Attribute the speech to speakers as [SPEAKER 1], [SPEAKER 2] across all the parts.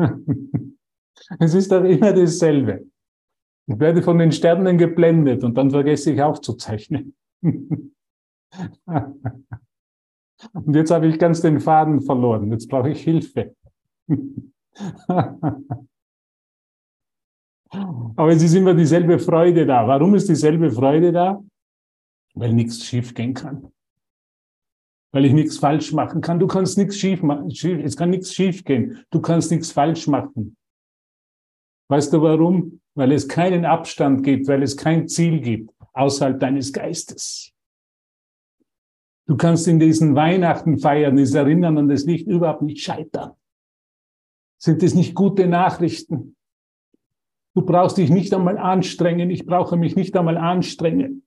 [SPEAKER 1] es ist doch immer dasselbe. Ich werde von den Sternen geblendet und dann vergesse ich aufzuzeichnen. und jetzt habe ich ganz den Faden verloren. Jetzt brauche ich Hilfe. Aber es ist immer dieselbe Freude da. Warum ist dieselbe Freude da? Weil nichts schief gehen kann. Weil ich nichts falsch machen kann. Du kannst nichts schief machen. Es kann nichts schief gehen. Du kannst nichts falsch machen. Weißt du warum? Weil es keinen Abstand gibt, weil es kein Ziel gibt außerhalb deines Geistes. Du kannst in diesen Weihnachten feiern, dieses Erinnern an das Licht überhaupt nicht scheitern. Sind es nicht gute Nachrichten? Du brauchst dich nicht einmal anstrengen. Ich brauche mich nicht einmal anstrengen.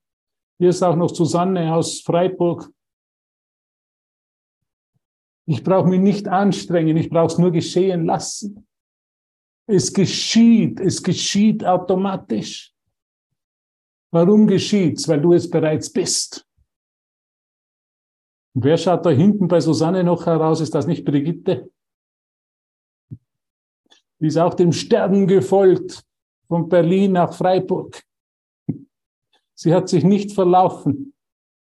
[SPEAKER 1] Hier ist auch noch Susanne aus Freiburg. Ich brauche mich nicht anstrengen. Ich brauche es nur geschehen lassen. Es geschieht. Es geschieht automatisch. Warum geschieht's? Weil du es bereits bist. Und wer schaut da hinten bei Susanne noch heraus? Ist das nicht Brigitte? Die ist auch dem Sterben gefolgt von Berlin nach Freiburg. Sie hat sich nicht verlaufen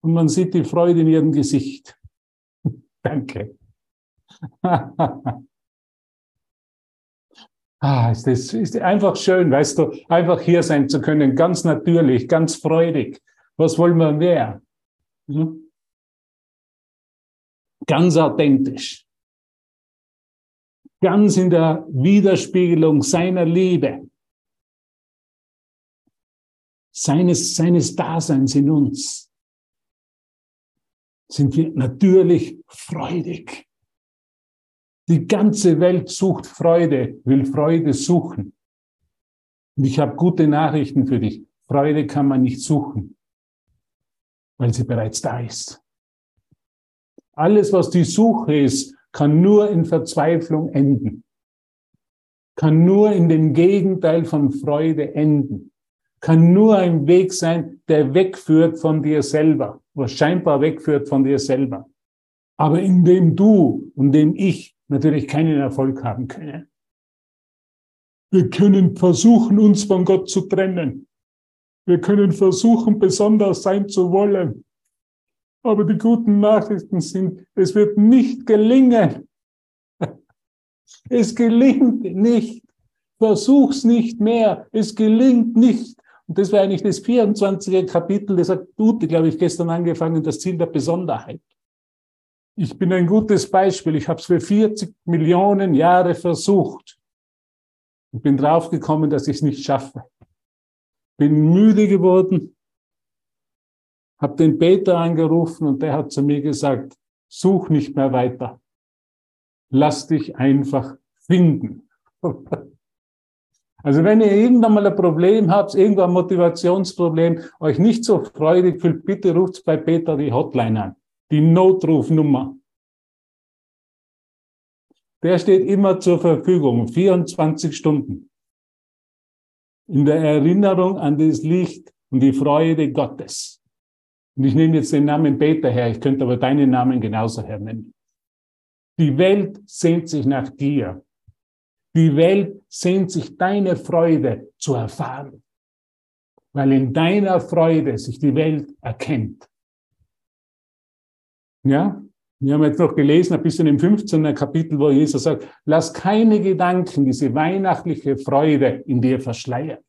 [SPEAKER 1] und man sieht die Freude in ihrem Gesicht. Danke. ah, ist das ist einfach schön, weißt du, einfach hier sein zu können, ganz natürlich, ganz freudig. Was wollen wir mehr? Hm? Ganz authentisch. Ganz in der Widerspiegelung seiner Liebe seines, seines Daseins in uns, sind wir natürlich freudig. Die ganze Welt sucht Freude, will Freude suchen. Und ich habe gute Nachrichten für dich. Freude kann man nicht suchen, weil sie bereits da ist. Alles, was die Suche ist, kann nur in Verzweiflung enden, kann nur in dem Gegenteil von Freude enden kann nur ein Weg sein, der wegführt von dir selber, was scheinbar wegführt von dir selber. Aber in dem du und dem ich natürlich keinen Erfolg haben können. Wir können versuchen, uns von Gott zu trennen. Wir können versuchen, besonders sein zu wollen. Aber die guten Nachrichten sind, es wird nicht gelingen. Es gelingt nicht. Versuch's nicht mehr. Es gelingt nicht. Und das wäre eigentlich das 24. Kapitel, das hat Dute, glaube ich, gestern angefangen, das Ziel der Besonderheit. Ich bin ein gutes Beispiel. Ich habe es für 40 Millionen Jahre versucht und bin draufgekommen, dass ich es nicht schaffe. Bin müde geworden, habe den Peter angerufen und der hat zu mir gesagt, such nicht mehr weiter. Lass dich einfach finden. Also wenn ihr irgendwann mal ein Problem habt, irgendwann ein Motivationsproblem, euch nicht so freudig fühlt, bitte ruft bei Peter die Hotline an, die Notrufnummer. Der steht immer zur Verfügung, 24 Stunden. In der Erinnerung an das Licht und die Freude Gottes. Und ich nehme jetzt den Namen Peter her, ich könnte aber deinen Namen genauso hernehmen. Die Welt sehnt sich nach dir. Die Welt sehnt sich deine Freude zu erfahren, weil in deiner Freude sich die Welt erkennt. Ja, wir haben jetzt noch gelesen, ein bisschen im 15. Kapitel, wo Jesus sagt, lass keine Gedanken diese weihnachtliche Freude in dir verschleiern.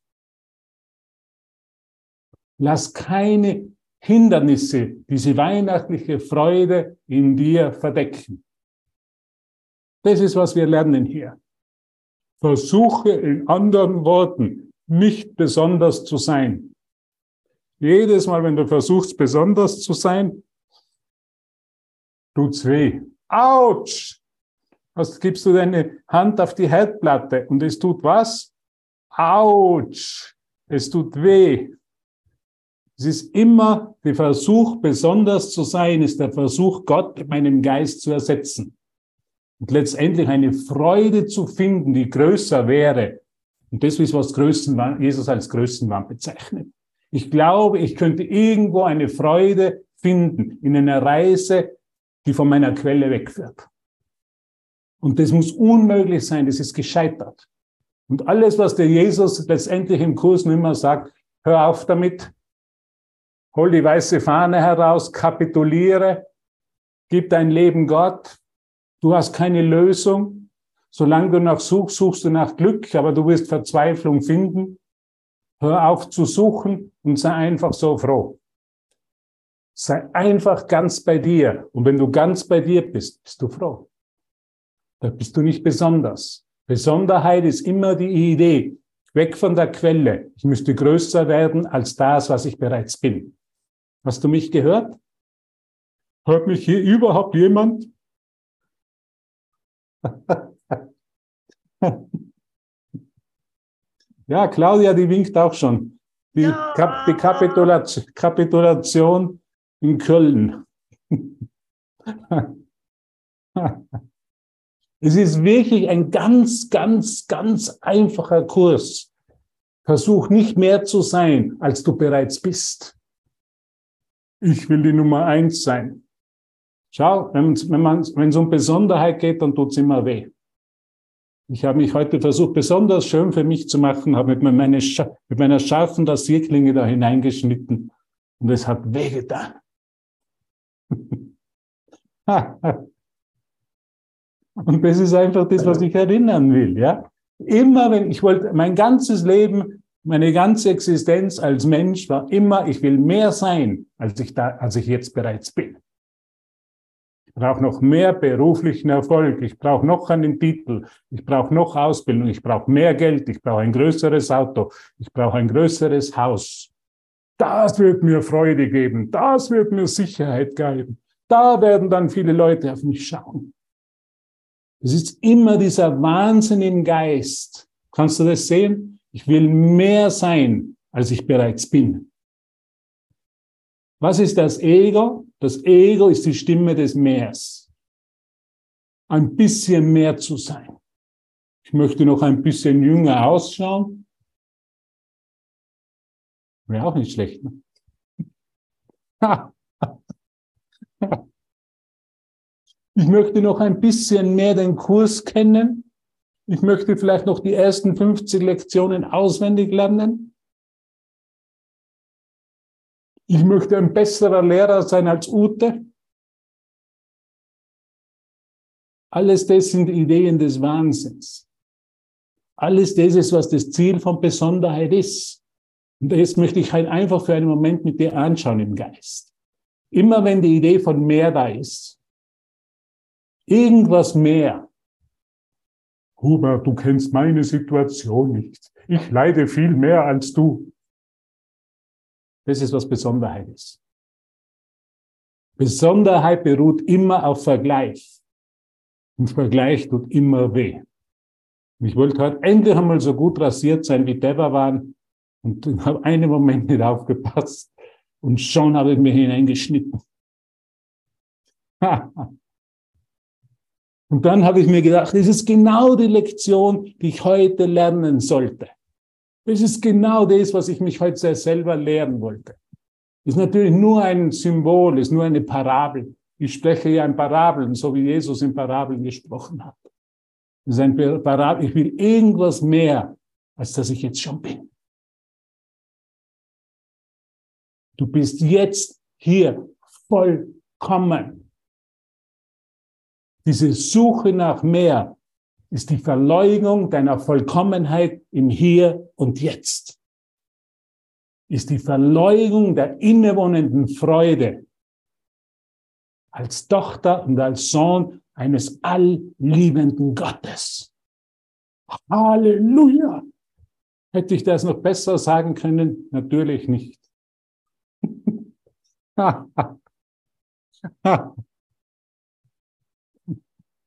[SPEAKER 1] Lass keine Hindernisse diese weihnachtliche Freude in dir verdecken. Das ist, was wir lernen hier. Versuche in anderen Worten nicht besonders zu sein. Jedes Mal, wenn du versuchst, besonders zu sein, tut's weh. Autsch! Was gibst du deine Hand auf die Herdplatte und es tut was? Autsch! Es tut weh. Es ist immer der Versuch, besonders zu sein, ist der Versuch, Gott in meinem Geist zu ersetzen und letztendlich eine Freude zu finden, die größer wäre. Und das ist, was Größenwahn, Jesus als Größenwahn bezeichnet. Ich glaube, ich könnte irgendwo eine Freude finden in einer Reise, die von meiner Quelle wegführt. Und das muss unmöglich sein, das ist gescheitert. Und alles, was der Jesus letztendlich im Kurs nicht mehr sagt, hör auf damit, hol die weiße Fahne heraus, kapituliere, gib dein Leben Gott, du hast keine Lösung. Solange du nach suchst, suchst du nach Glück, aber du wirst Verzweiflung finden. Hör auf zu suchen und sei einfach so froh. Sei einfach ganz bei dir. Und wenn du ganz bei dir bist, bist du froh. Da bist du nicht besonders. Besonderheit ist immer die Idee, weg von der Quelle. Ich müsste größer werden als das, was ich bereits bin. Hast du mich gehört? Hört mich hier überhaupt jemand? ja, Claudia, die winkt auch schon. Die, ja. Kap die Kapitulation, Kapitulation in Köln. Es ist wirklich ein ganz, ganz, ganz einfacher Kurs. Versuch nicht mehr zu sein, als du bereits bist. Ich will die Nummer eins sein. Schau, wenn, es um Besonderheit geht, dann tut's immer weh. Ich habe mich heute versucht, besonders schön für mich zu machen, habe mit, meine, mit meiner scharfen Rasierklinge da hineingeschnitten und es hat wehgetan. Und das ist einfach das, was ich erinnern will, ja. Immer wenn, ich wollte, mein ganzes Leben, meine ganze Existenz als Mensch war immer, ich will mehr sein, als ich da, als ich jetzt bereits bin. Ich brauche noch mehr beruflichen Erfolg, ich brauche noch einen Titel, ich brauche noch Ausbildung, ich brauche mehr Geld, ich brauche ein größeres Auto, ich brauche ein größeres Haus. Das wird mir Freude geben, das wird mir Sicherheit geben. Da werden dann viele Leute auf mich schauen. Es ist immer dieser Wahnsinn im Geist. Kannst du das sehen? Ich will mehr sein, als ich bereits bin. Was ist das Ego? Das Ego ist die Stimme des Meers. Ein bisschen mehr zu sein. Ich möchte noch ein bisschen jünger ausschauen. Wäre auch nicht schlecht. Ne? Ich möchte noch ein bisschen mehr den Kurs kennen. Ich möchte vielleicht noch die ersten 50 Lektionen auswendig lernen. Ich möchte ein besserer Lehrer sein als Ute. Alles das sind Ideen des Wahnsinns. Alles das ist, was das Ziel von Besonderheit ist. Und das möchte ich halt einfach für einen Moment mit dir anschauen im Geist. Immer wenn die Idee von mehr da ist, irgendwas mehr. Hubert, du kennst meine Situation nicht. Ich leide viel mehr als du. Das ist, was Besonderheit ist. Besonderheit beruht immer auf Vergleich. Und Vergleich tut immer weh. Ich wollte heute endlich einmal so gut rasiert sein, wie Deva waren. Und habe einen Moment nicht aufgepasst. Und schon habe ich mir hineingeschnitten. Und dann habe ich mir gedacht, das ist genau die Lektion, die ich heute lernen sollte. Das ist genau das, was ich mich heute selber lehren wollte. Ist natürlich nur ein Symbol, ist nur eine Parabel. Ich spreche ja in Parabeln, so wie Jesus in Parabeln gesprochen hat. Ist ein Parabel. Ich will irgendwas mehr, als dass ich jetzt schon bin. Du bist jetzt hier vollkommen. Diese Suche nach mehr ist die Verleugnung deiner Vollkommenheit im Hier und Jetzt. Ist die Verleugnung der innewohnenden Freude als Tochter und als Sohn eines allliebenden Gottes. Halleluja! Hätte ich das noch besser sagen können? Natürlich nicht.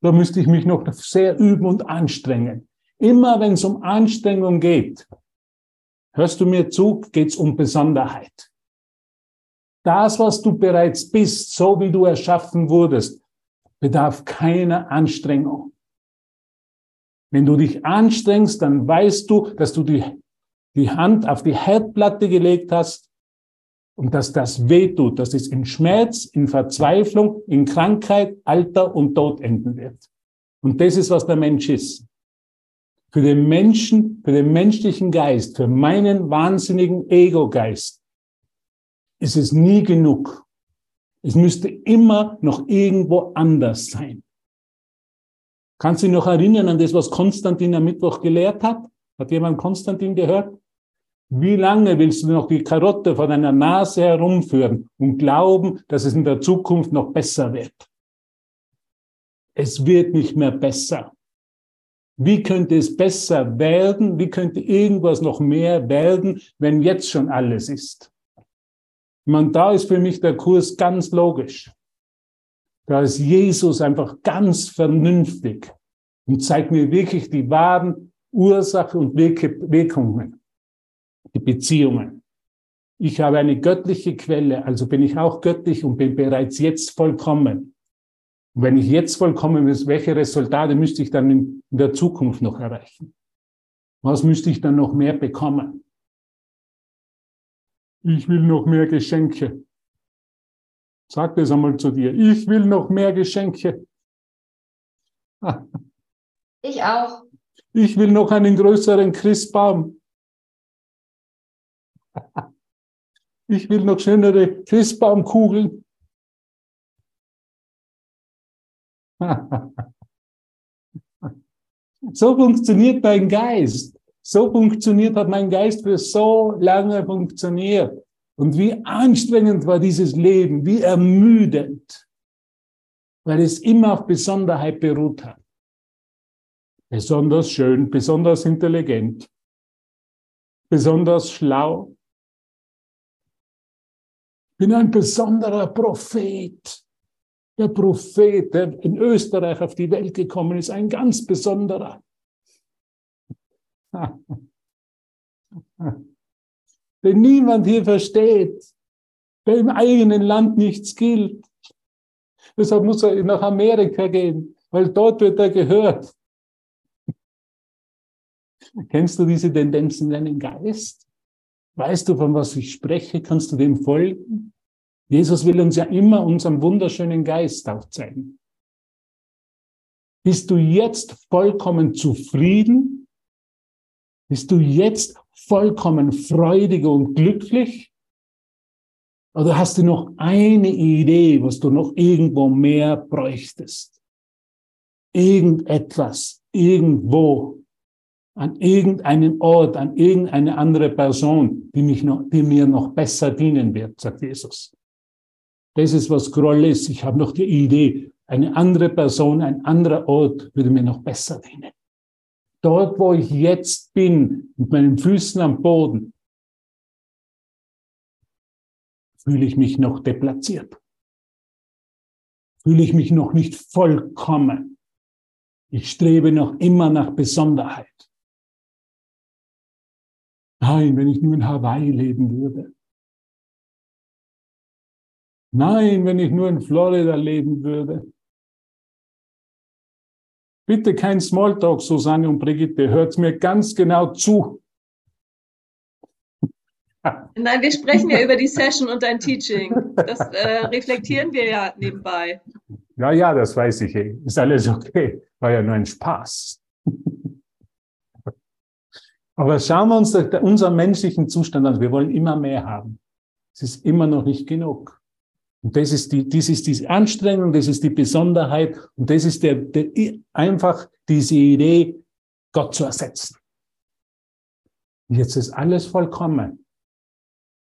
[SPEAKER 1] Da müsste ich mich noch sehr üben und anstrengen. Immer wenn es um Anstrengung geht, hörst du mir zu, geht es um Besonderheit. Das, was du bereits bist, so wie du erschaffen wurdest, bedarf keiner Anstrengung. Wenn du dich anstrengst, dann weißt du, dass du die, die Hand auf die Herdplatte gelegt hast und dass das wehtut, dass es in Schmerz, in Verzweiflung, in Krankheit, Alter und Tod enden wird. Und das ist, was der Mensch ist. Für den Menschen, für den menschlichen Geist, für meinen wahnsinnigen Ego-Geist ist es nie genug. Es müsste immer noch irgendwo anders sein. Kannst du dich noch erinnern an das, was Konstantin am Mittwoch gelehrt hat? Hat jemand Konstantin gehört? Wie lange willst du noch die Karotte vor deiner Nase herumführen und glauben, dass es in der Zukunft noch besser wird? Es wird nicht mehr besser. Wie könnte es besser werden? Wie könnte irgendwas noch mehr werden, wenn jetzt schon alles ist? Man, da ist für mich der Kurs ganz logisch. Da ist Jesus einfach ganz vernünftig und zeigt mir wirklich die wahren Ursachen und Wirkungen, die Beziehungen. Ich habe eine göttliche Quelle, also bin ich auch göttlich und bin bereits jetzt vollkommen. Und wenn ich jetzt vollkommen bin, welche Resultate müsste ich dann in, der Zukunft noch erreichen? Was müsste ich dann noch mehr bekommen? Ich will noch mehr Geschenke. Sag das einmal zu dir. Ich will noch mehr Geschenke.
[SPEAKER 2] Ich auch.
[SPEAKER 1] Ich will noch einen größeren Christbaum. Ich will noch schönere Christbaumkugeln. So funktioniert mein Geist. So funktioniert hat mein Geist für so lange funktioniert. Und wie anstrengend war dieses Leben, wie ermüdend, weil es immer auf Besonderheit beruht hat. Besonders schön, besonders intelligent, besonders schlau. Bin ein besonderer Prophet. Der Prophet, der in Österreich auf die Welt gekommen ist, ein ganz besonderer. den niemand hier versteht, der im eigenen Land nichts gilt. Deshalb muss er nach Amerika gehen, weil dort wird er gehört. Kennst du diese Tendenzen in deinem Geist? Weißt du, von was ich spreche? Kannst du dem folgen? Jesus will uns ja immer unseren wunderschönen Geist aufzeigen. Bist du jetzt vollkommen zufrieden? Bist du jetzt vollkommen freudig und glücklich? Oder hast du noch eine Idee, was du noch irgendwo mehr bräuchtest? Irgendetwas, irgendwo, an irgendeinem Ort, an irgendeine andere Person, die, mich noch, die mir noch besser dienen wird, sagt Jesus. Das ist, was Groll ist. Ich habe noch die Idee, eine andere Person, ein anderer Ort würde mir noch besser dienen. Dort, wo ich jetzt bin, mit meinen Füßen am Boden, fühle ich mich noch deplatziert. Fühle ich mich noch nicht vollkommen. Ich strebe noch immer nach Besonderheit. Nein, wenn ich nur in Hawaii leben würde. Nein, wenn ich nur in Florida leben würde. Bitte kein Smalltalk, Susanne und Brigitte. Hört mir ganz genau zu.
[SPEAKER 2] Nein, wir sprechen ja über die Session und dein Teaching. Das äh, reflektieren wir ja nebenbei.
[SPEAKER 1] Ja, ja, das weiß ich. Ist alles okay. War ja nur ein Spaß. Aber schauen wir uns unseren menschlichen Zustand an. Wir wollen immer mehr haben. Es ist immer noch nicht genug. Und das ist die, das ist die Anstrengung, das ist die Besonderheit und das ist der, der, einfach diese Idee, Gott zu ersetzen. Und jetzt ist alles vollkommen.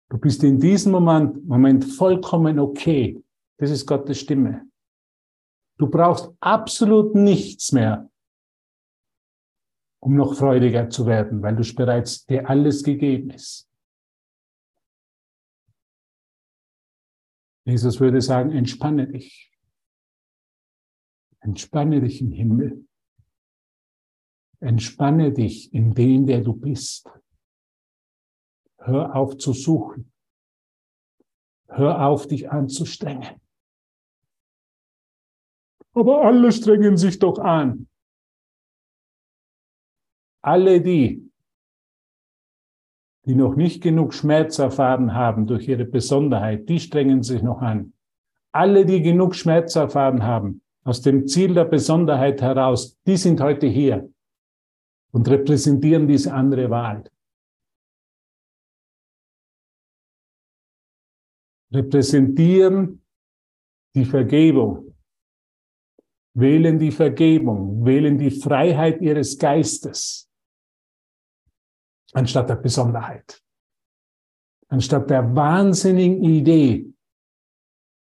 [SPEAKER 1] Du bist in diesem Moment, Moment vollkommen okay. Das ist Gottes Stimme. Du brauchst absolut nichts mehr, um noch freudiger zu werden, weil du bereits dir alles gegeben ist. Jesus würde sagen, entspanne dich. Entspanne dich im Himmel. Entspanne dich in dem, der du bist. Hör auf zu suchen. Hör auf, dich anzustrengen. Aber alle strengen sich doch an. Alle die, die noch nicht genug Schmerz erfahren haben durch ihre Besonderheit, die strengen sich noch an. Alle, die genug Schmerz erfahren haben, aus dem Ziel der Besonderheit heraus, die sind heute hier und repräsentieren diese andere Wahl. Repräsentieren die Vergebung, wählen die Vergebung, wählen die Freiheit ihres Geistes anstatt der Besonderheit, anstatt der wahnsinnigen Idee,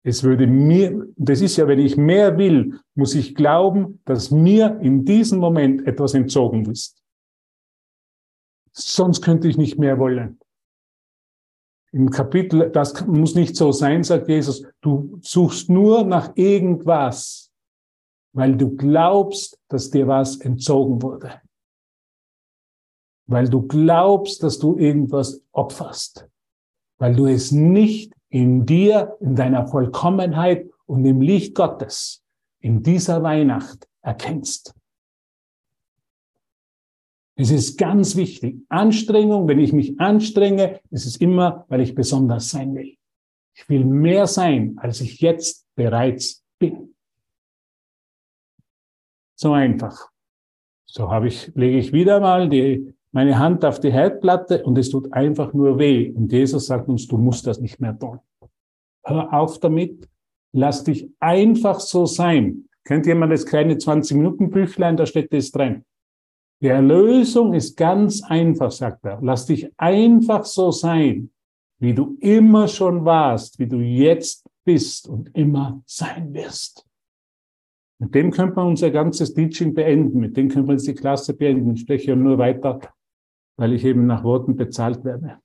[SPEAKER 1] es würde mir, das ist ja, wenn ich mehr will, muss ich glauben, dass mir in diesem Moment etwas entzogen ist. Sonst könnte ich nicht mehr wollen. Im Kapitel, das muss nicht so sein, sagt Jesus, du suchst nur nach irgendwas, weil du glaubst, dass dir was entzogen wurde. Weil du glaubst, dass du irgendwas opferst. Weil du es nicht in dir, in deiner Vollkommenheit und im Licht Gottes in dieser Weihnacht erkennst. Es ist ganz wichtig. Anstrengung, wenn ich mich anstrenge, ist es immer, weil ich besonders sein will. Ich will mehr sein, als ich jetzt bereits bin. So einfach. So habe ich, lege ich wieder mal die meine Hand auf die Herdplatte und es tut einfach nur weh. Und Jesus sagt uns, du musst das nicht mehr tun. Hör auf damit, lass dich einfach so sein. Kennt jemand das kleine 20-Minuten-Büchlein, da steht das drin. Die Erlösung ist ganz einfach, sagt er. Lass dich einfach so sein, wie du immer schon warst, wie du jetzt bist und immer sein wirst. Mit dem könnte man unser ganzes Teaching beenden. Mit dem könnte man die Klasse beenden. Ich spreche ja nur weiter weil ich eben nach Worten bezahlt werde.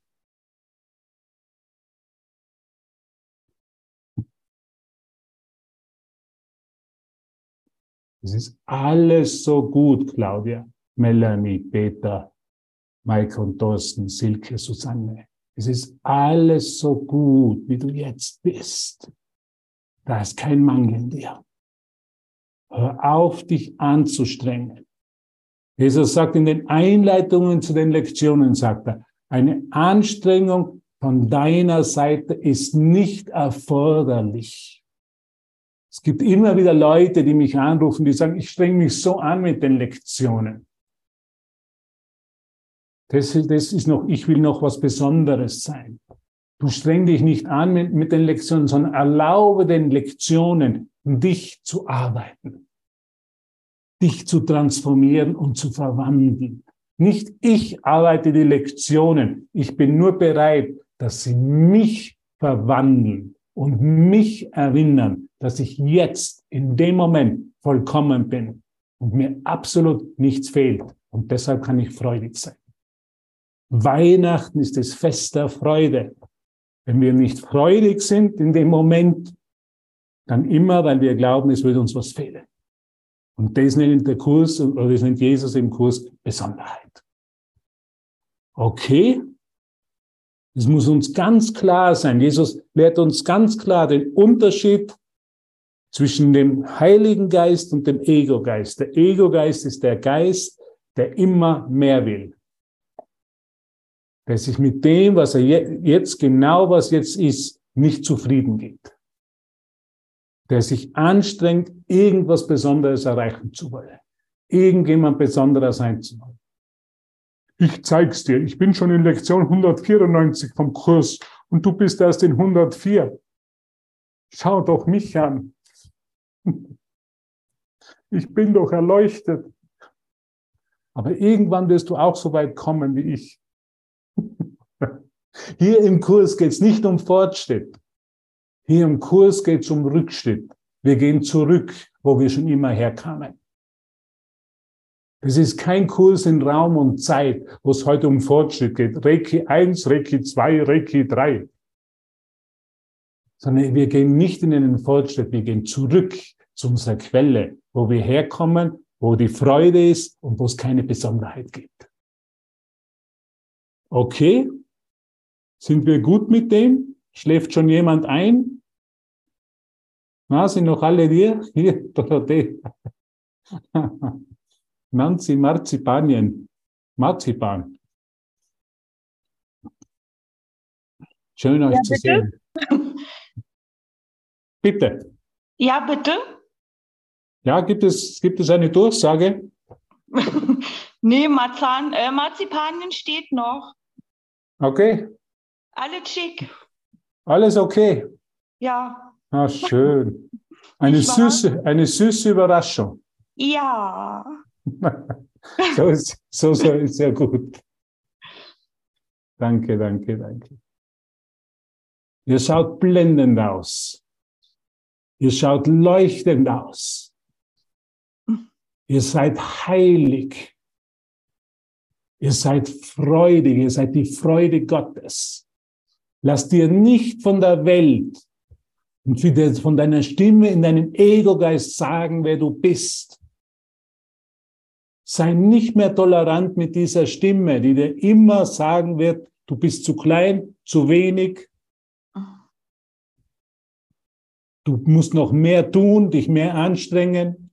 [SPEAKER 1] Es ist alles so gut, Claudia, Melanie, Peter, Mike und Thorsten, Silke, Susanne. Es ist alles so gut, wie du jetzt bist. Da ist kein Mangel in dir. Hör auf, dich anzustrengen. Jesus sagt in den Einleitungen zu den Lektionen, sagt er, eine Anstrengung von deiner Seite ist nicht erforderlich. Es gibt immer wieder Leute, die mich anrufen, die sagen, ich strenge mich so an mit den Lektionen. Das, das ist noch, ich will noch was Besonderes sein. Du streng dich nicht an mit, mit den Lektionen, sondern erlaube den Lektionen, dich zu arbeiten dich zu transformieren und zu verwandeln. Nicht ich arbeite die Lektionen. Ich bin nur bereit, dass sie mich verwandeln und mich erinnern, dass ich jetzt in dem Moment vollkommen bin und mir absolut nichts fehlt. Und deshalb kann ich freudig sein. Weihnachten ist das Fest der Freude. Wenn wir nicht freudig sind in dem Moment, dann immer, weil wir glauben, es wird uns was fehlen. Und das nennt der Kurs, oder das nennt Jesus im Kurs Besonderheit. Okay? Es muss uns ganz klar sein. Jesus lehrt uns ganz klar den Unterschied zwischen dem Heiligen Geist und dem Ego-Geist. Der Ego-Geist ist der Geist, der immer mehr will. Der sich mit dem, was er jetzt genau, was jetzt ist, nicht zufrieden gibt der sich anstrengt, irgendwas Besonderes erreichen zu wollen. Irgendjemand Besonderer sein zu wollen. Ich zeig's dir. Ich bin schon in Lektion 194 vom Kurs und du bist erst in 104. Schau doch mich an. Ich bin doch erleuchtet. Aber irgendwann wirst du auch so weit kommen wie ich. Hier im Kurs geht's nicht um Fortschritt. Hier im Kurs geht es um Rückschritt. Wir gehen zurück, wo wir schon immer herkamen. Es ist kein Kurs in Raum und Zeit, wo es heute um Fortschritt geht. Reiki 1, Reiki 2, Reiki 3. Sondern wir gehen nicht in einen Fortschritt, wir gehen zurück zu unserer Quelle, wo wir herkommen, wo die Freude ist und wo es keine Besonderheit gibt. Okay? Sind wir gut mit dem? Schläft schon jemand ein? Na, sind noch alle hier? Hier, Dorothee. Nancy Marzipanien. Marzipan. Schön euch ja, zu sehen. Bitte.
[SPEAKER 3] Ja, bitte.
[SPEAKER 1] Ja, gibt es, gibt es eine Durchsage?
[SPEAKER 3] nee, Marzahn, äh, Marzipanien steht noch.
[SPEAKER 1] Okay.
[SPEAKER 3] Alles schick.
[SPEAKER 1] Alles okay.
[SPEAKER 3] Ja.
[SPEAKER 1] Ah, schön. Eine süße, eine süße Überraschung.
[SPEAKER 3] Ja.
[SPEAKER 1] so ist, so, so ist sehr gut. Danke, danke, danke. Ihr schaut blendend aus. Ihr schaut leuchtend aus. Ihr seid heilig. Ihr seid freudig. Ihr seid die Freude Gottes. Lasst dir nicht von der Welt und von deiner Stimme in deinem Ego-Geist sagen, wer du bist. Sei nicht mehr tolerant mit dieser Stimme, die dir immer sagen wird, du bist zu klein, zu wenig. Du musst noch mehr tun, dich mehr anstrengen.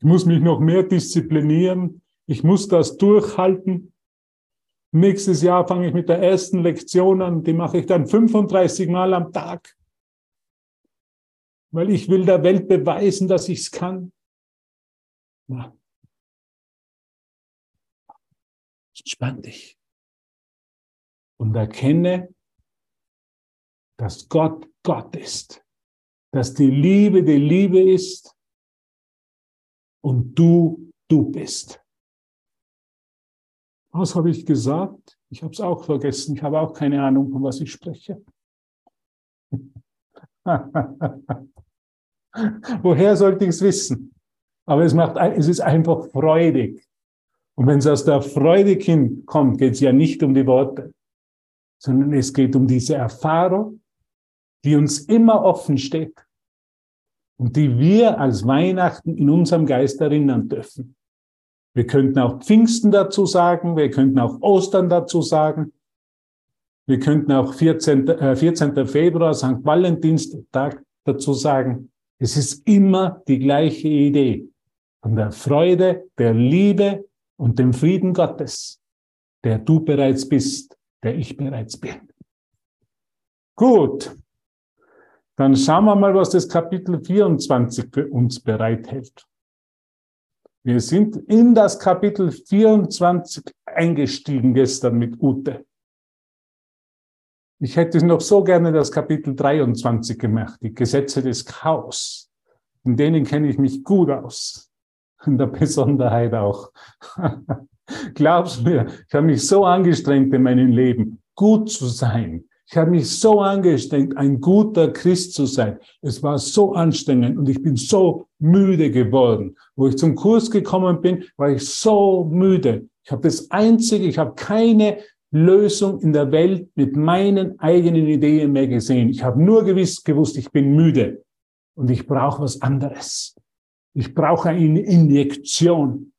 [SPEAKER 1] Ich muss mich noch mehr disziplinieren. Ich muss das durchhalten. Nächstes Jahr fange ich mit der ersten Lektion an. Die mache ich dann 35 Mal am Tag. Weil ich will der Welt beweisen, dass ich es kann. Ja. Entspann dich. Und erkenne, dass Gott Gott ist. Dass die Liebe die Liebe ist und du du bist. Was habe ich gesagt? Ich habe es auch vergessen. Ich habe auch keine Ahnung, von was ich spreche. Woher sollte ich es wissen? Aber es, macht, es ist einfach freudig. Und wenn es aus der Freude kommt, geht es ja nicht um die Worte, sondern es geht um diese Erfahrung, die uns immer offen steht und die wir als Weihnachten in unserem Geist erinnern dürfen. Wir könnten auch Pfingsten dazu sagen, wir könnten auch Ostern dazu sagen, wir könnten auch 14. Äh, 14. Februar, St. Valentinstag dazu sagen. Es ist immer die gleiche Idee von der Freude, der Liebe und dem Frieden Gottes, der du bereits bist, der ich bereits bin. Gut, dann schauen wir mal, was das Kapitel 24 für uns bereithält. Wir sind in das Kapitel 24 eingestiegen gestern mit Ute. Ich hätte noch so gerne das Kapitel 23 gemacht, die Gesetze des Chaos. In denen kenne ich mich gut aus in der Besonderheit auch. Glaubst mir, ich habe mich so angestrengt in meinem Leben, gut zu sein. Ich habe mich so angestrengt, ein guter Christ zu sein. Es war so anstrengend und ich bin so müde geworden. Wo ich zum Kurs gekommen bin, war ich so müde. Ich habe das Einzige, ich habe keine Lösung in der Welt mit meinen eigenen Ideen mehr gesehen. Ich habe nur gewiss gewusst, ich bin müde und ich brauche was anderes. Ich brauche eine Injektion.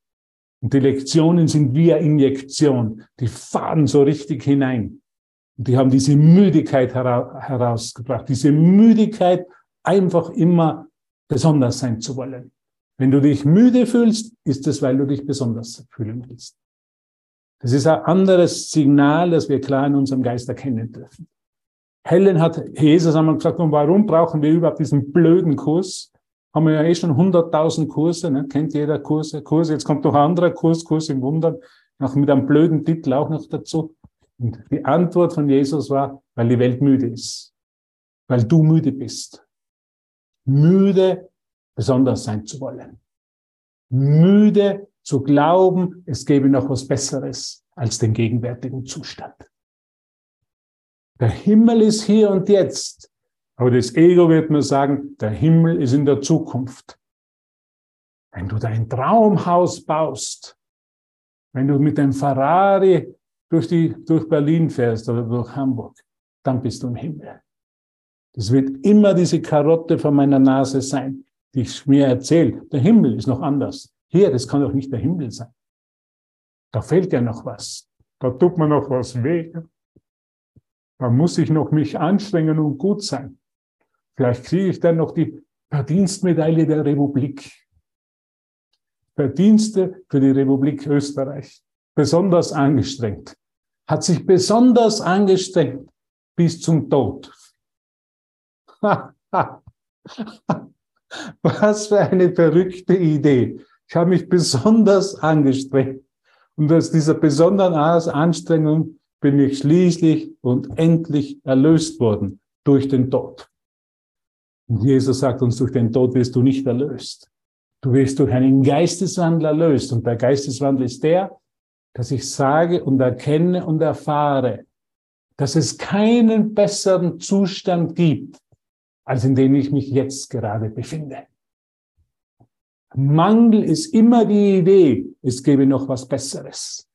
[SPEAKER 1] Und die Lektionen sind wie eine Injektion. Die fahren so richtig hinein. Und die haben diese Müdigkeit herausgebracht. Diese Müdigkeit, einfach immer besonders sein zu wollen. Wenn du dich müde fühlst, ist es, weil du dich besonders fühlen willst. Das ist ein anderes Signal, das wir klar in unserem Geist erkennen dürfen. Helen hat Jesus einmal gesagt, und warum brauchen wir überhaupt diesen blöden Kurs? haben wir ja eh schon 100.000 Kurse, ne? kennt jeder Kurse, Kurse. Jetzt kommt noch ein anderer Kurs, Kurs im Wundern, noch mit einem blöden Titel auch noch dazu. Und die Antwort von Jesus war, weil die Welt müde ist, weil du müde bist. Müde, besonders sein zu wollen. Müde zu glauben, es gäbe noch was Besseres als den gegenwärtigen Zustand. Der Himmel ist hier und jetzt. Aber das Ego wird mir sagen, der Himmel ist in der Zukunft. Wenn du dein Traumhaus baust, wenn du mit dem Ferrari durch, die, durch Berlin fährst oder durch Hamburg, dann bist du im Himmel. Das wird immer diese Karotte vor meiner Nase sein, die ich mir erzähle. Der Himmel ist noch anders. Hier, das kann doch nicht der Himmel sein. Da fehlt ja noch was. Da tut mir noch was weh. Da muss ich noch mich anstrengen und gut sein. Vielleicht kriege ich dann noch die Verdienstmedaille der Republik. Verdienste für die Republik Österreich. Besonders angestrengt. Hat sich besonders angestrengt bis zum Tod. Was für eine verrückte Idee. Ich habe mich besonders angestrengt. Und aus dieser besonderen Anstrengung bin ich schließlich und endlich erlöst worden durch den Tod. Und Jesus sagt uns, durch den Tod wirst du nicht erlöst. Du wirst durch einen Geisteswandel erlöst. Und der Geisteswandel ist der, dass ich sage und erkenne und erfahre, dass es keinen besseren Zustand gibt, als in dem ich mich jetzt gerade befinde. Mangel ist immer die Idee, es gäbe noch was Besseres.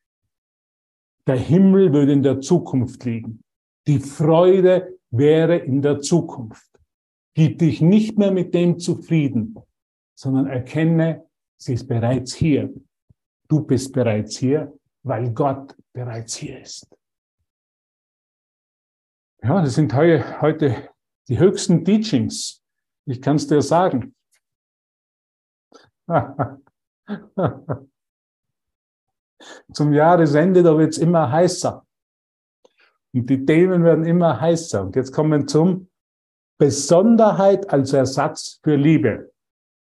[SPEAKER 1] Der Himmel würde in der Zukunft liegen. Die Freude wäre in der Zukunft. Gib dich nicht mehr mit dem zufrieden, sondern erkenne, sie ist bereits hier. Du bist bereits hier, weil Gott bereits hier ist. Ja, das sind heute die höchsten Teachings. Ich kann es dir sagen. Zum Jahresende, da wird es immer heißer. Und die Themen werden immer heißer. Und jetzt kommen wir zum Besonderheit als Ersatz für Liebe.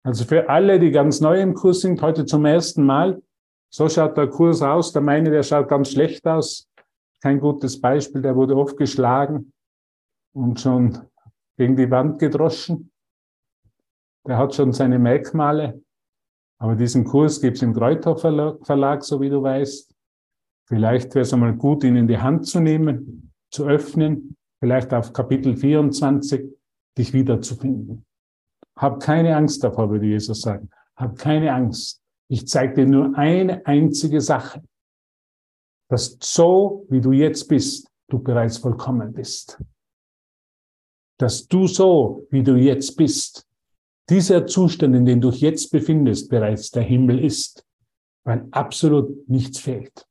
[SPEAKER 1] Also für alle, die ganz neu im Kurs sind, heute zum ersten Mal. So schaut der Kurs aus. Der meine, der schaut ganz schlecht aus. Kein gutes Beispiel. Der wurde oft geschlagen und schon gegen die Wand gedroschen. Der hat schon seine Merkmale. Aber diesen Kurs gibt es im Kräuter Verlag, so wie du weißt. Vielleicht wäre es einmal gut, ihn in die Hand zu nehmen, zu öffnen, vielleicht auf Kapitel 24 dich wiederzufinden. Hab keine Angst davor, würde Jesus sagen. Hab keine Angst. Ich zeige dir nur eine einzige Sache. Dass so, wie du jetzt bist, du bereits vollkommen bist. Dass du so, wie du jetzt bist, dieser Zustand, in dem du dich jetzt befindest, bereits der Himmel ist, weil absolut nichts fehlt.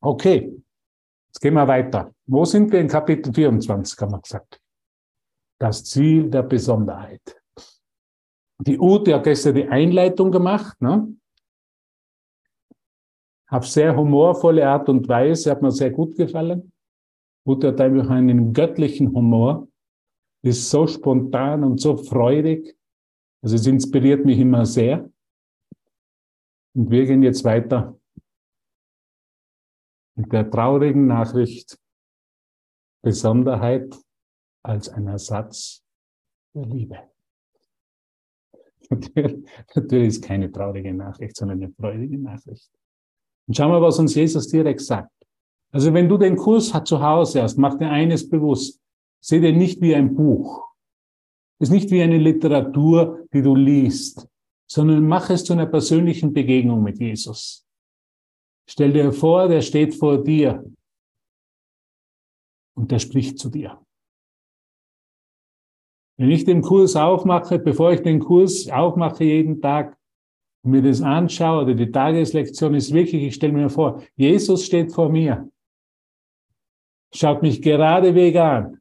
[SPEAKER 1] Okay, jetzt gehen wir weiter. Wo sind wir in Kapitel 24, haben wir gesagt? Das Ziel der Besonderheit. Die Ute hat gestern die Einleitung gemacht, ne? Auf sehr humorvolle Art und Weise, hat mir sehr gut gefallen. Ute hat einfach einen göttlichen Humor, ist so spontan und so freudig. Also es inspiriert mich immer sehr. Und wir gehen jetzt weiter mit der traurigen Nachricht Besonderheit als ein Ersatz der Liebe. Natürlich ist keine traurige Nachricht, sondern eine freudige Nachricht. Und schau mal, was uns Jesus direkt sagt. Also wenn du den Kurs zu Hause hast, mach dir eines bewusst. Seh dir nicht wie ein Buch. Ist nicht wie eine Literatur, die du liest, sondern mach es zu einer persönlichen Begegnung mit Jesus. Stell dir vor, der steht vor dir und der spricht zu dir. Wenn ich den Kurs aufmache, bevor ich den Kurs aufmache jeden Tag und mir das anschaue oder die Tageslektion ist wirklich, ich stelle mir vor, Jesus steht vor mir, schaut mich geradeweg an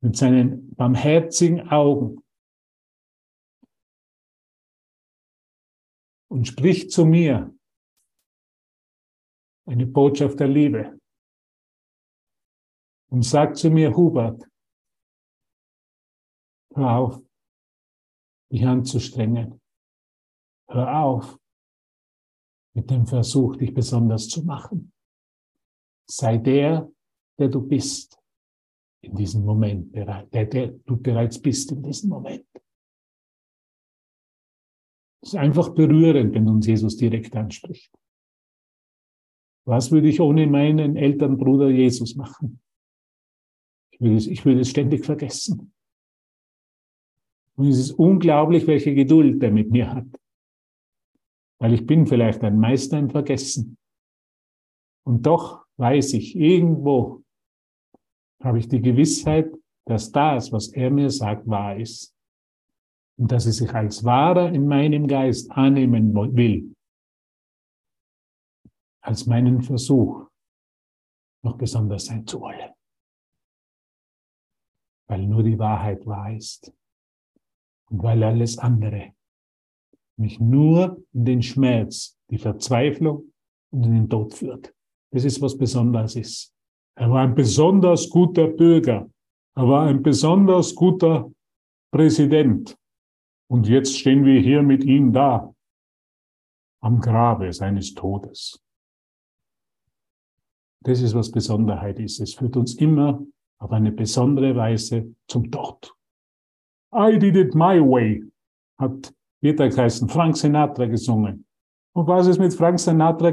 [SPEAKER 1] mit seinen barmherzigen Augen und spricht zu mir eine Botschaft der Liebe und sagt zu mir, Hubert, hör auf, dich anzustrengen. Hör auf mit dem Versuch, dich besonders zu machen. Sei der, der du bist in diesem Moment, der, der du bereits bist in diesem Moment. Es ist einfach berührend, wenn uns Jesus direkt anspricht. Was würde ich ohne meinen Elternbruder Jesus machen? Ich würde es, ich würde es ständig vergessen. Und es ist unglaublich, welche Geduld er mit mir hat. Weil ich bin vielleicht ein Meister im Vergessen. Und doch weiß ich, irgendwo habe ich die Gewissheit, dass das, was er mir sagt, wahr ist. Und dass er sich als wahrer in meinem Geist annehmen will. Als meinen Versuch, noch besonders sein zu wollen. Weil nur die Wahrheit wahr ist. Und weil alles andere mich nur in den Schmerz, die Verzweiflung und in den Tod führt. Das ist, was Besonderes ist. Er war ein besonders guter Bürger. Er war ein besonders guter Präsident. Und jetzt stehen wir hier mit ihm da, am Grabe seines Todes. Das ist, was Besonderheit ist. Es führt uns immer auf eine besondere Weise zum Tod. I did it my way, hat wird er geheißen, Frank Sinatra gesungen. Und was ist mit Frank Sinatra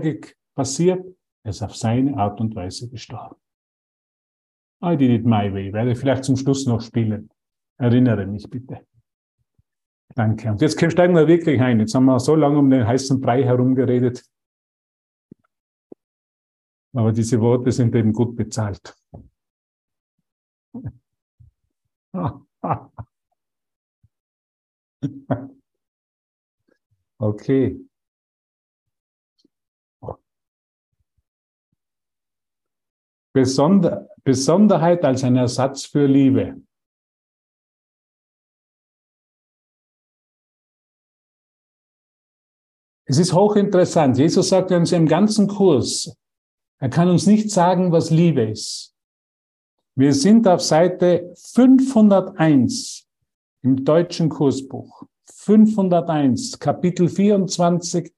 [SPEAKER 1] passiert? Er ist auf seine Art und Weise gestorben. I did it my way. Werde vielleicht zum Schluss noch spielen. Erinnere mich bitte. Danke. Und jetzt steigen wir wirklich ein. Jetzt haben wir so lange um den heißen Brei herumgeredet. Aber diese Worte sind eben gut bezahlt. Okay. Besonder, Besonderheit als ein Ersatz für Liebe. Es ist hochinteressant. Jesus sagt uns im ganzen Kurs, er kann uns nicht sagen, was Liebe ist. Wir sind auf Seite 501 im deutschen Kursbuch. 501, Kapitel 24,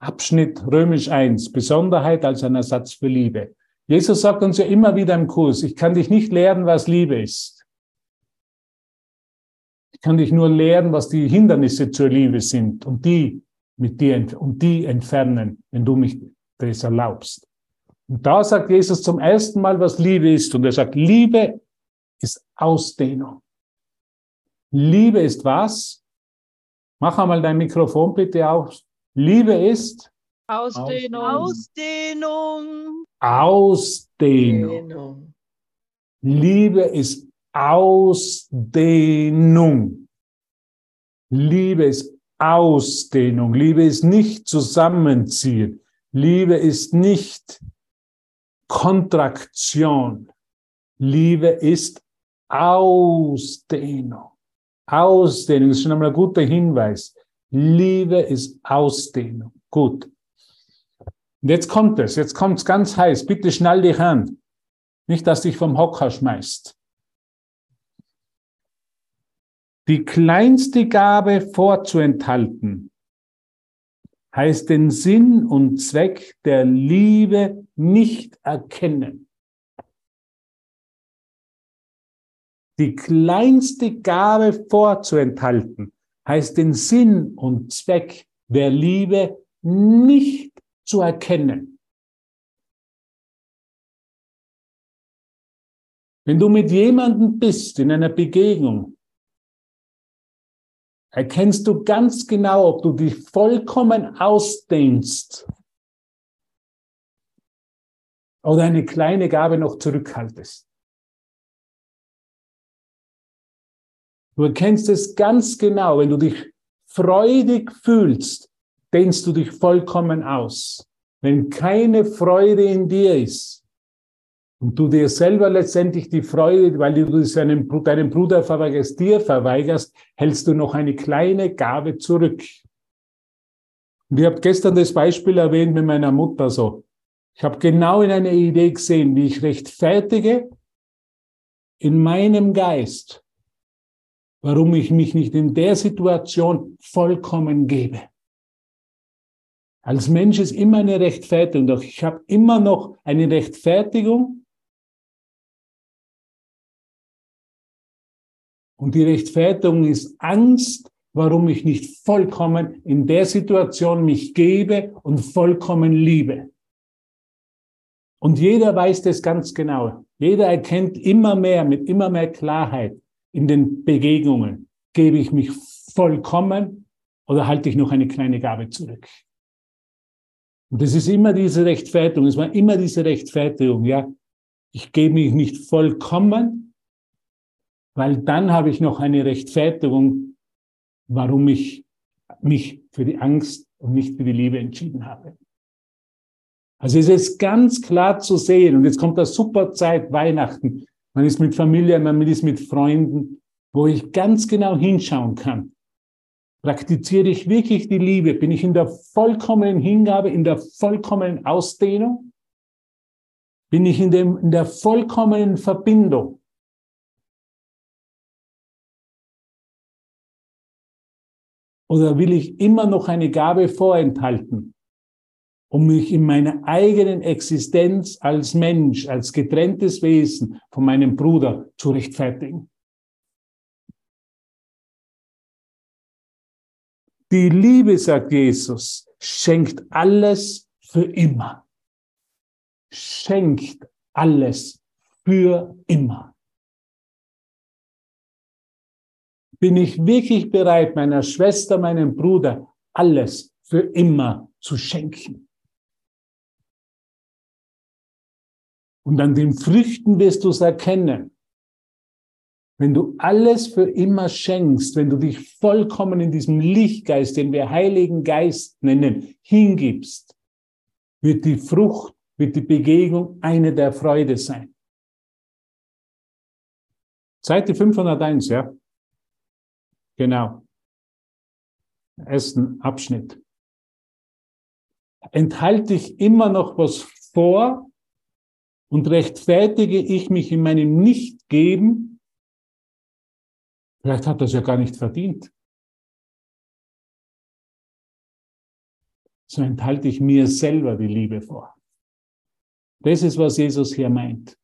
[SPEAKER 1] Abschnitt römisch 1, Besonderheit als ein Ersatz für Liebe. Jesus sagt uns ja immer wieder im Kurs, ich kann dich nicht lehren, was Liebe ist. Ich kann dich nur lehren, was die Hindernisse zur Liebe sind und die mit dir und die entfernen, wenn du mich das erlaubst. Und da sagt Jesus zum ersten Mal, was Liebe ist. Und er sagt, Liebe ist Ausdehnung. Liebe ist was? Mach einmal dein Mikrofon bitte auf. Liebe ist
[SPEAKER 3] Ausdehnung.
[SPEAKER 2] Ausdehnung.
[SPEAKER 1] Ausdehnung. Liebe ist Ausdehnung. Liebe ist Ausdehnung. Liebe ist nicht zusammenziehen. Liebe ist nicht Kontraktion. Liebe ist Ausdehnung. Ausdehnung ist schon einmal ein guter Hinweis. Liebe ist Ausdehnung. Gut. Und jetzt kommt es, jetzt kommt es ganz heiß. Bitte schnall dich an. Nicht, dass dich vom Hocker schmeißt. Die kleinste Gabe vorzuenthalten heißt den Sinn und Zweck der Liebe nicht erkennen. Die kleinste Gabe vorzuenthalten heißt den Sinn und Zweck der Liebe nicht zu erkennen. Wenn du mit jemandem bist in einer Begegnung, erkennst du ganz genau, ob du dich vollkommen ausdehnst oder eine kleine Gabe noch zurückhaltest. Du erkennst es ganz genau, wenn du dich freudig fühlst, dehnst du dich vollkommen aus. Wenn keine Freude in dir ist und du dir selber letztendlich die Freude, weil du deinem, deinem Bruder verweigerst, dir verweigerst, hältst du noch eine kleine Gabe zurück. Und ich habe gestern das Beispiel erwähnt mit meiner Mutter so. Ich habe genau in einer Idee gesehen, wie ich rechtfertige in meinem Geist, warum ich mich nicht in der Situation vollkommen gebe. Als Mensch ist immer eine Rechtfertigung, doch ich habe immer noch eine Rechtfertigung. Und die Rechtfertigung ist Angst, warum ich nicht vollkommen in der Situation mich gebe und vollkommen liebe. Und jeder weiß das ganz genau. Jeder erkennt immer mehr, mit immer mehr Klarheit in den Begegnungen. Gebe ich mich vollkommen oder halte ich noch eine kleine Gabe zurück? Und das ist immer diese Rechtfertigung, es war immer diese Rechtfertigung, ja. Ich gebe mich nicht vollkommen, weil dann habe ich noch eine Rechtfertigung, warum ich mich für die Angst und nicht für die Liebe entschieden habe. Also es ist ganz klar zu sehen, und jetzt kommt eine super Zeit, Weihnachten. Man ist mit Familie, man ist mit Freunden, wo ich ganz genau hinschauen kann. Praktiziere ich wirklich die Liebe? Bin ich in der vollkommenen Hingabe, in der vollkommenen Ausdehnung? Bin ich in, dem, in der vollkommenen Verbindung? Oder will ich immer noch eine Gabe vorenthalten, um mich in meiner eigenen Existenz als Mensch, als getrenntes Wesen von meinem Bruder zu rechtfertigen? Die Liebe, sagt Jesus, schenkt alles für immer. Schenkt alles für immer. Bin ich wirklich bereit, meiner Schwester, meinem Bruder alles für immer zu schenken? Und an den Früchten wirst du es erkennen. Wenn du alles für immer schenkst, wenn du dich vollkommen in diesem Lichtgeist, den wir Heiligen Geist nennen, hingibst, wird die Frucht, wird die Begegnung eine der Freude sein. Seite 501, ja? Genau. Ersten Abschnitt. Enthalte ich immer noch was vor und rechtfertige ich mich in meinem Nichtgeben, Vielleicht hat er es ja gar nicht verdient. So enthalte ich mir selber die Liebe vor. Das ist, was Jesus hier meint.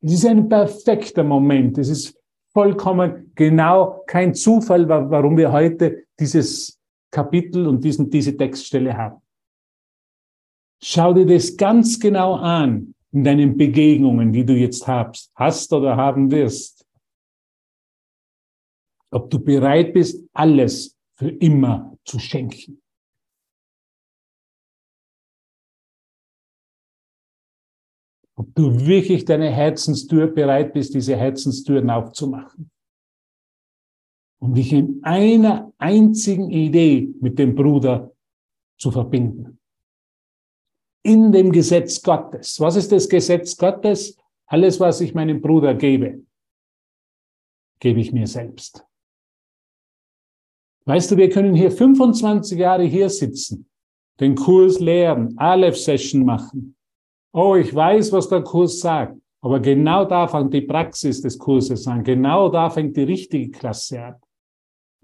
[SPEAKER 1] Es ist ein perfekter Moment. Es ist vollkommen genau kein Zufall, warum wir heute dieses Kapitel und diesen, diese Textstelle haben. Schau dir das ganz genau an in deinen Begegnungen, die du jetzt hast, hast oder haben wirst ob du bereit bist, alles für immer zu schenken. Ob du wirklich deine Herzenstür bereit bist, diese Herzenstüren aufzumachen. Um dich in einer einzigen Idee mit dem Bruder zu verbinden. In dem Gesetz Gottes. Was ist das Gesetz Gottes? Alles, was ich meinem Bruder gebe, gebe ich mir selbst. Weißt du, wir können hier 25 Jahre hier sitzen, den Kurs lehren, Aleph-Session machen. Oh, ich weiß, was der Kurs sagt. Aber genau da fängt die Praxis des Kurses an. Genau da fängt die richtige Klasse an.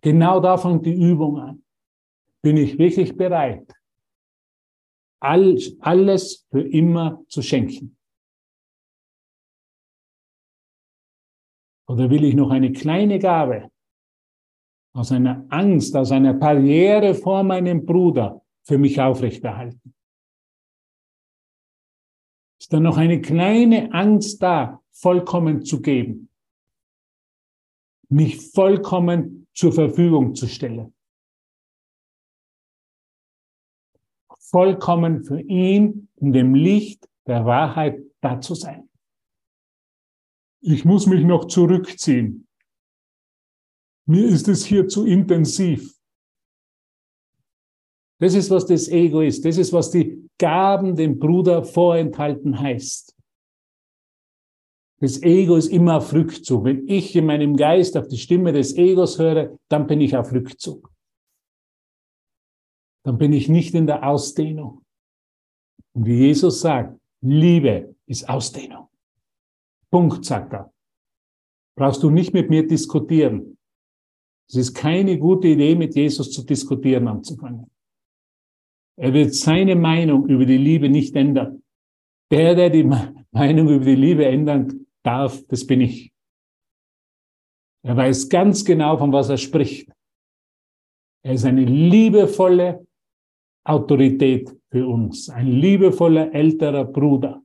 [SPEAKER 1] Genau da fängt die Übung an. Bin ich wirklich bereit, alles für immer zu schenken? Oder will ich noch eine kleine Gabe aus einer Angst, aus einer Barriere vor meinem Bruder für mich aufrechterhalten? Ist da noch eine kleine Angst da, vollkommen zu geben? Mich vollkommen zur Verfügung zu stellen? Vollkommen für ihn in dem Licht der Wahrheit da zu sein. Ich muss mich noch zurückziehen. Mir ist es hier zu intensiv. Das ist, was das Ego ist. Das ist, was die Gaben dem Bruder vorenthalten heißt. Das Ego ist immer auf Rückzug. Wenn ich in meinem Geist auf die Stimme des Egos höre, dann bin ich auf Rückzug. Dann bin ich nicht in der Ausdehnung. Und wie Jesus sagt, Liebe ist Ausdehnung. Punkt, sagt er. Brauchst du nicht mit mir diskutieren. Es ist keine gute Idee, mit Jesus zu diskutieren anzufangen. Er wird seine Meinung über die Liebe nicht ändern. Der, der die Meinung über die Liebe ändern darf, das bin ich. Er weiß ganz genau, von was er spricht. Er ist eine liebevolle Autorität für uns, ein liebevoller älterer Bruder,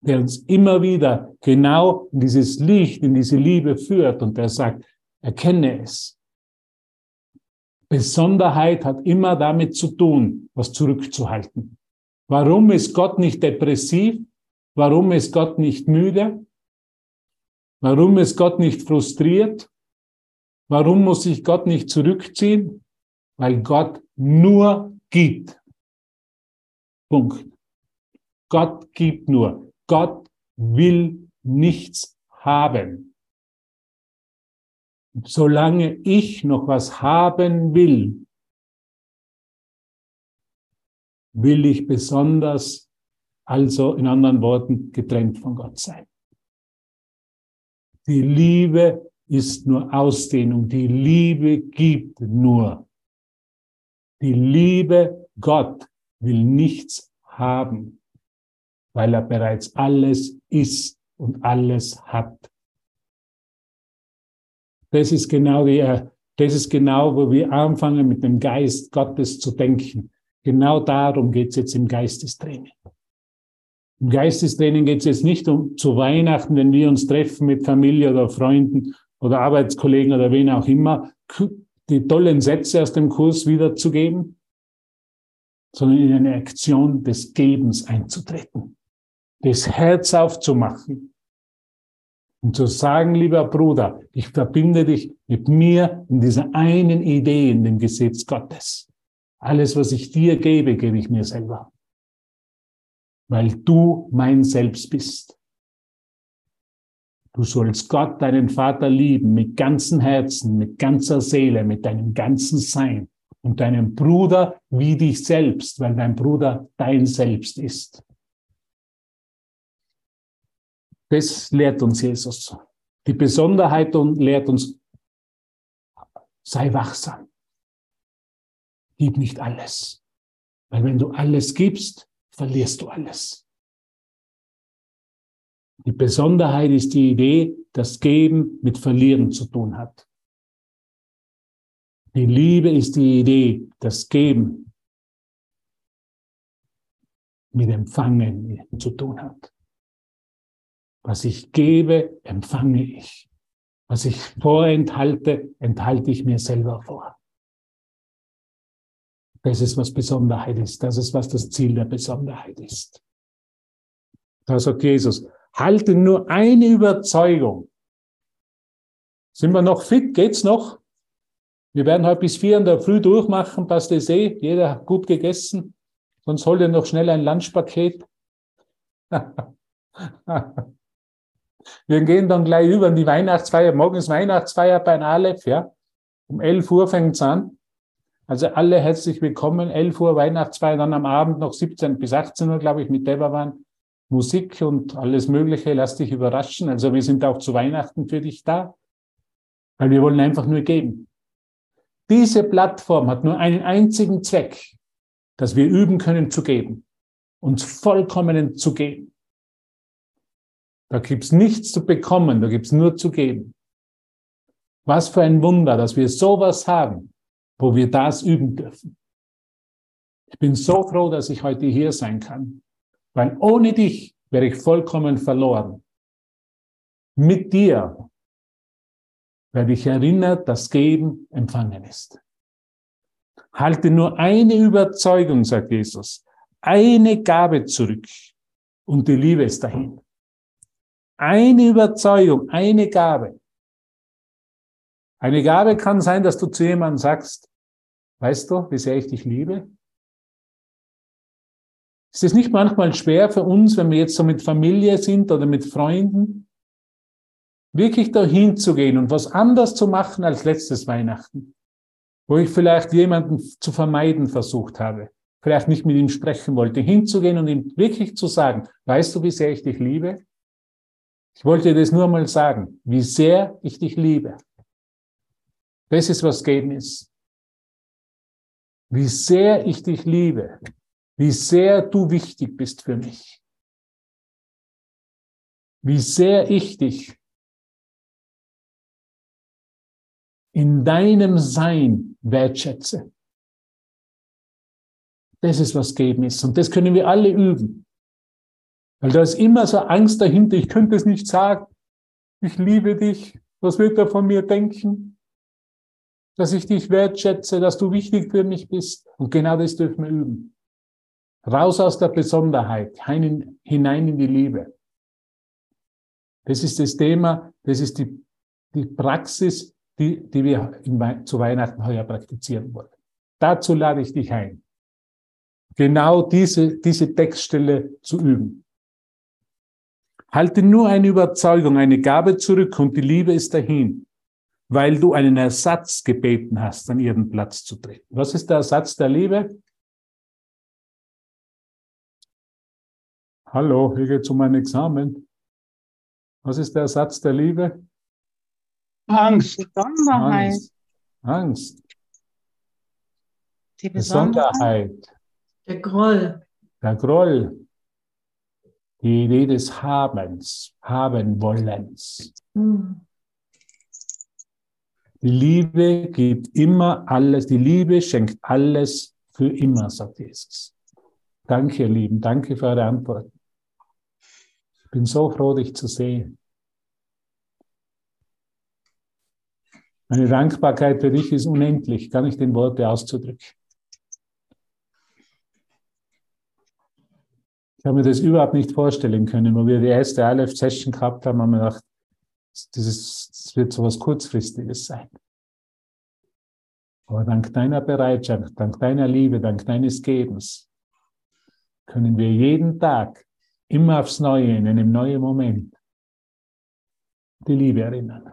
[SPEAKER 1] der uns immer wieder genau in dieses Licht, in diese Liebe führt und der sagt, Erkenne es. Besonderheit hat immer damit zu tun, was zurückzuhalten. Warum ist Gott nicht depressiv? Warum ist Gott nicht müde? Warum ist Gott nicht frustriert? Warum muss sich Gott nicht zurückziehen? Weil Gott nur gibt. Punkt. Gott gibt nur. Gott will nichts haben. Solange ich noch was haben will, will ich besonders, also in anderen Worten, getrennt von Gott sein. Die Liebe ist nur Ausdehnung. Die Liebe gibt nur. Die Liebe Gott will nichts haben, weil er bereits alles ist und alles hat. Das ist genau die, das ist genau, wo wir anfangen, mit dem Geist Gottes zu denken. Genau darum geht es jetzt im Geistestraining. Im Geistestraining geht es jetzt nicht um zu Weihnachten, wenn wir uns treffen mit Familie oder Freunden oder Arbeitskollegen oder wen auch immer, die tollen Sätze aus dem Kurs wiederzugeben, sondern in eine Aktion des Gebens einzutreten, das Herz aufzumachen und zu sagen, lieber Bruder, ich verbinde dich mit mir in dieser einen Idee, in dem Gesetz Gottes. Alles, was ich dir gebe, gebe ich mir selber, weil du mein Selbst bist. Du sollst Gott, deinen Vater, lieben mit ganzem Herzen, mit ganzer Seele, mit deinem ganzen Sein und deinem Bruder wie dich selbst, weil dein Bruder dein Selbst ist. Das lehrt uns Jesus. Die Besonderheit lehrt uns, sei wachsam. Gib nicht alles. Weil wenn du alles gibst, verlierst du alles. Die Besonderheit ist die Idee, dass Geben mit Verlieren zu tun hat. Die Liebe ist die Idee, dass Geben mit Empfangen zu tun hat. Was ich gebe, empfange ich. Was ich vorenthalte, enthalte ich mir selber vor. Das ist, was Besonderheit ist. Das ist, was das Ziel der Besonderheit ist. Da sagt Jesus, halte nur eine Überzeugung. Sind wir noch fit? Geht's noch? Wir werden heute bis vier in der Früh durchmachen, passt das eh. Jeder gut gegessen. Sonst hol dir noch schnell ein Lunchpaket. Wir gehen dann gleich über in die Weihnachtsfeier. Morgen ist Weihnachtsfeier bei Aleph, ja. Um 11 Uhr fängt's an. Also alle herzlich willkommen. 11 Uhr Weihnachtsfeier, dann am Abend noch 17 bis 18 Uhr, glaube ich, mit Debawan. Musik und alles Mögliche. Lass dich überraschen. Also wir sind auch zu Weihnachten für dich da. Weil wir wollen einfach nur geben. Diese Plattform hat nur einen einzigen Zweck, dass wir üben können zu geben, uns vollkommen zu geben. Da gibt's nichts zu bekommen, da gibt's nur zu geben. Was für ein Wunder, dass wir sowas haben, wo wir das üben dürfen. Ich bin so froh, dass ich heute hier sein kann, weil ohne dich wäre ich vollkommen verloren. Mit dir werde ich erinnert, dass Geben empfangen ist. Halte nur eine Überzeugung, sagt Jesus, eine Gabe zurück und die Liebe ist dahin. Eine Überzeugung, eine Gabe. Eine Gabe kann sein, dass du zu jemandem sagst, weißt du, wie sehr ich dich liebe? Ist es nicht manchmal schwer für uns, wenn wir jetzt so mit Familie sind oder mit Freunden, wirklich dahin zu gehen und was anders zu machen als letztes Weihnachten, wo ich vielleicht jemanden zu vermeiden versucht habe, vielleicht nicht mit ihm sprechen wollte, hinzugehen und ihm wirklich zu sagen, weißt du, wie sehr ich dich liebe? Ich wollte dir das nur mal sagen, wie sehr ich dich liebe. Das ist, was geben ist. Wie sehr ich dich liebe. Wie sehr du wichtig bist für mich. Wie sehr ich dich in deinem Sein wertschätze. Das ist, was geben ist. Und das können wir alle üben. Weil da ist immer so Angst dahinter, ich könnte es nicht sagen. Ich liebe dich. Was wird er von mir denken? Dass ich dich wertschätze, dass du wichtig für mich bist. Und genau das dürfen wir üben. Raus aus der Besonderheit, hinein in die Liebe. Das ist das Thema, das ist die, die Praxis, die, die wir in, zu Weihnachten heuer praktizieren wollen. Dazu lade ich dich ein, genau diese, diese Textstelle zu üben. Halte nur eine Überzeugung, eine Gabe zurück und die Liebe ist dahin, weil du einen Ersatz gebeten hast, an ihren Platz zu treten. Was ist der Ersatz der Liebe? Hallo, hier geht es um ein Examen. Was ist der Ersatz der Liebe? Angst.
[SPEAKER 3] Besonderheit.
[SPEAKER 1] Angst. Angst.
[SPEAKER 3] Die Besonderheit.
[SPEAKER 1] Besonderheit.
[SPEAKER 2] Der Groll.
[SPEAKER 1] Der Groll. Die Idee des Habens, haben wollens. Die Liebe gibt immer alles, die Liebe schenkt alles für immer, sagt Jesus. Danke, ihr Lieben, danke für eure Antworten. Ich bin so froh, dich zu sehen. Meine Dankbarkeit für dich ist unendlich, kann ich den Worte auszudrücken. Ich habe mir das überhaupt nicht vorstellen können, wo wir die erste ILF-Session gehabt haben, haben wir gedacht, dieses, das wird so was Kurzfristiges sein. Aber dank deiner Bereitschaft, dank deiner Liebe, dank deines Gebens, können wir jeden Tag immer aufs Neue, in einem neuen Moment, die Liebe erinnern.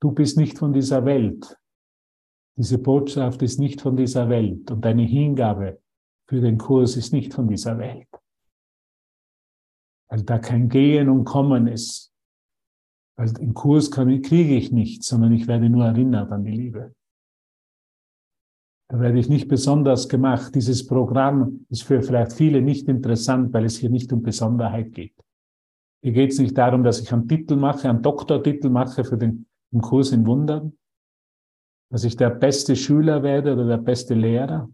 [SPEAKER 1] Du bist nicht von dieser Welt. Diese Botschaft ist nicht von dieser Welt und deine Hingabe für den Kurs ist nicht von dieser Welt. Weil da kein Gehen und Kommen ist. Weil im Kurs kann, kriege ich nichts, sondern ich werde nur erinnert an die Liebe. Da werde ich nicht besonders gemacht. Dieses Programm ist für vielleicht viele nicht interessant, weil es hier nicht um Besonderheit geht. Hier geht es nicht darum, dass ich einen Titel mache, einen Doktortitel mache für den Kurs in Wundern, dass ich der beste Schüler werde oder der beste Lehrer,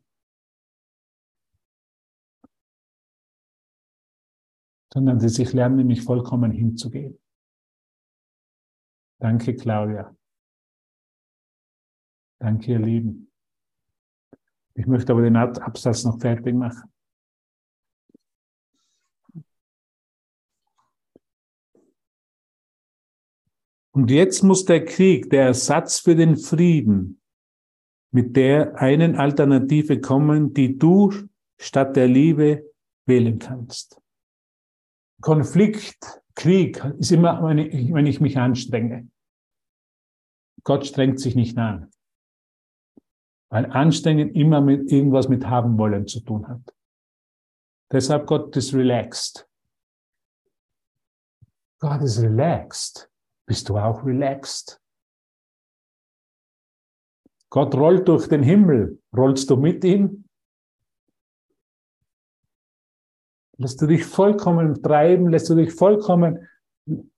[SPEAKER 1] sondern dass ich lerne, mich vollkommen hinzugeben. Danke, Claudia. Danke, ihr Lieben. Ich möchte aber den Absatz noch fertig machen. Und jetzt muss der Krieg, der Ersatz für den Frieden, mit der einen Alternative kommen, die du statt der Liebe wählen kannst. Konflikt, Krieg ist immer, wenn ich, mich anstrenge. Gott strengt sich nicht an. Weil Anstrengen immer mit irgendwas mit haben wollen zu tun hat. Deshalb Gott ist relaxed. Gott ist relaxed. Bist du auch relaxed? Gott rollt durch den Himmel. Rollst du mit ihm? Lässt du dich vollkommen treiben? Lässt du dich vollkommen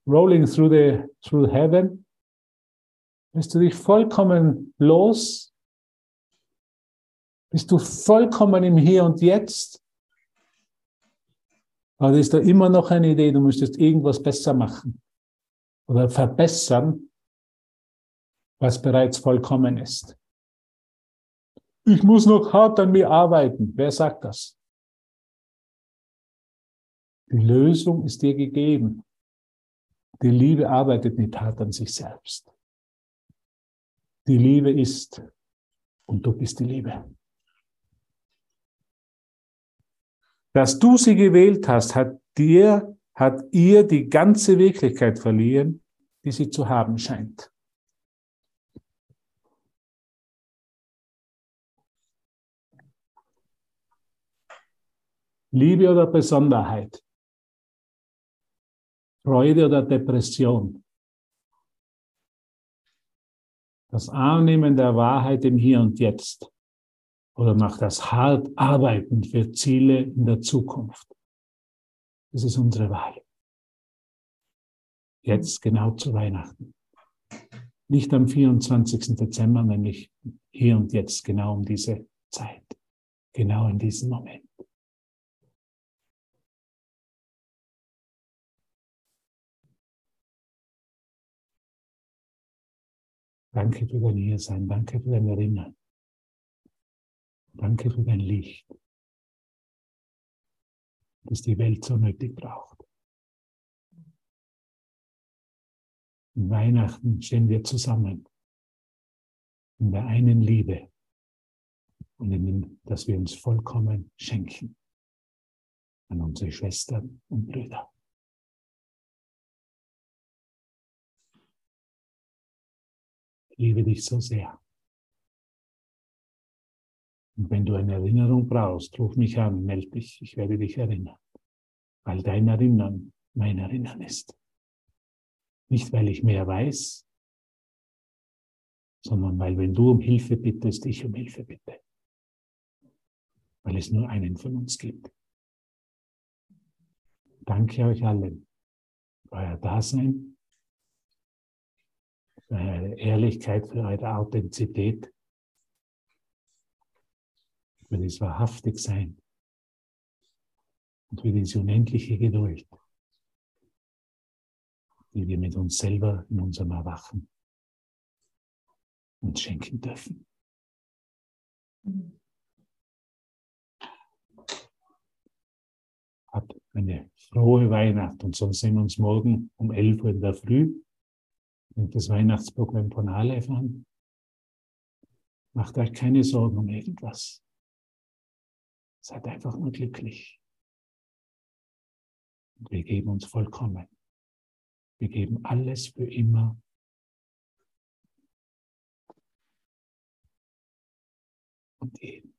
[SPEAKER 1] rolling through the through heaven? Lässt du dich vollkommen los? Bist du vollkommen im Hier und Jetzt? Aber ist da immer noch eine Idee, du müsstest irgendwas besser machen oder verbessern, was bereits vollkommen ist. Ich muss noch hart an mir arbeiten. Wer sagt das? Die Lösung ist dir gegeben. Die Liebe arbeitet nicht hart an sich selbst. Die Liebe ist und du bist die Liebe. Dass du sie gewählt hast, hat dir hat ihr die ganze Wirklichkeit verliehen, die sie zu haben scheint. Liebe oder Besonderheit? Freude oder Depression? Das Annehmen der Wahrheit im Hier und Jetzt oder nach das hart Arbeiten für Ziele in der Zukunft. Das ist unsere Wahl. Jetzt genau zu Weihnachten. Nicht am 24. Dezember, nämlich hier und jetzt, genau um diese Zeit. Genau in diesem Moment. Danke für dein Hiersein. Danke für dein Erinnern. Danke für dein Licht das die Welt so nötig braucht. In Weihnachten stehen wir zusammen in der einen Liebe und in dem, dass wir uns vollkommen schenken an unsere Schwestern und Brüder. Ich liebe dich so sehr. Und wenn du eine Erinnerung brauchst, ruf mich an, melde dich, ich werde dich erinnern, weil dein Erinnern mein Erinnern ist. Nicht, weil ich mehr weiß, sondern weil, wenn du um Hilfe bittest, ich um Hilfe bitte. Weil es nur einen von uns gibt. Danke euch allen für euer Dasein, für eure Ehrlichkeit, für eure Authentizität, für das Wahrhaftigsein und für diese unendliche Geduld, die wir mit uns selber in unserem Erwachen uns schenken dürfen. Habt eine frohe Weihnacht und sonst sehen wir uns morgen um 11 Uhr in der Früh. Nimmt das Weihnachtsprogramm von Aleph an. Macht euch keine Sorgen um irgendwas. Seid einfach nur glücklich. Und wir geben uns vollkommen. Wir geben alles für immer. Und jeden.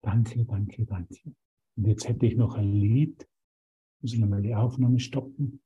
[SPEAKER 1] Danke, danke, danke. Und jetzt hätte ich noch ein Lied. Muss ich nochmal die Aufnahme stoppen.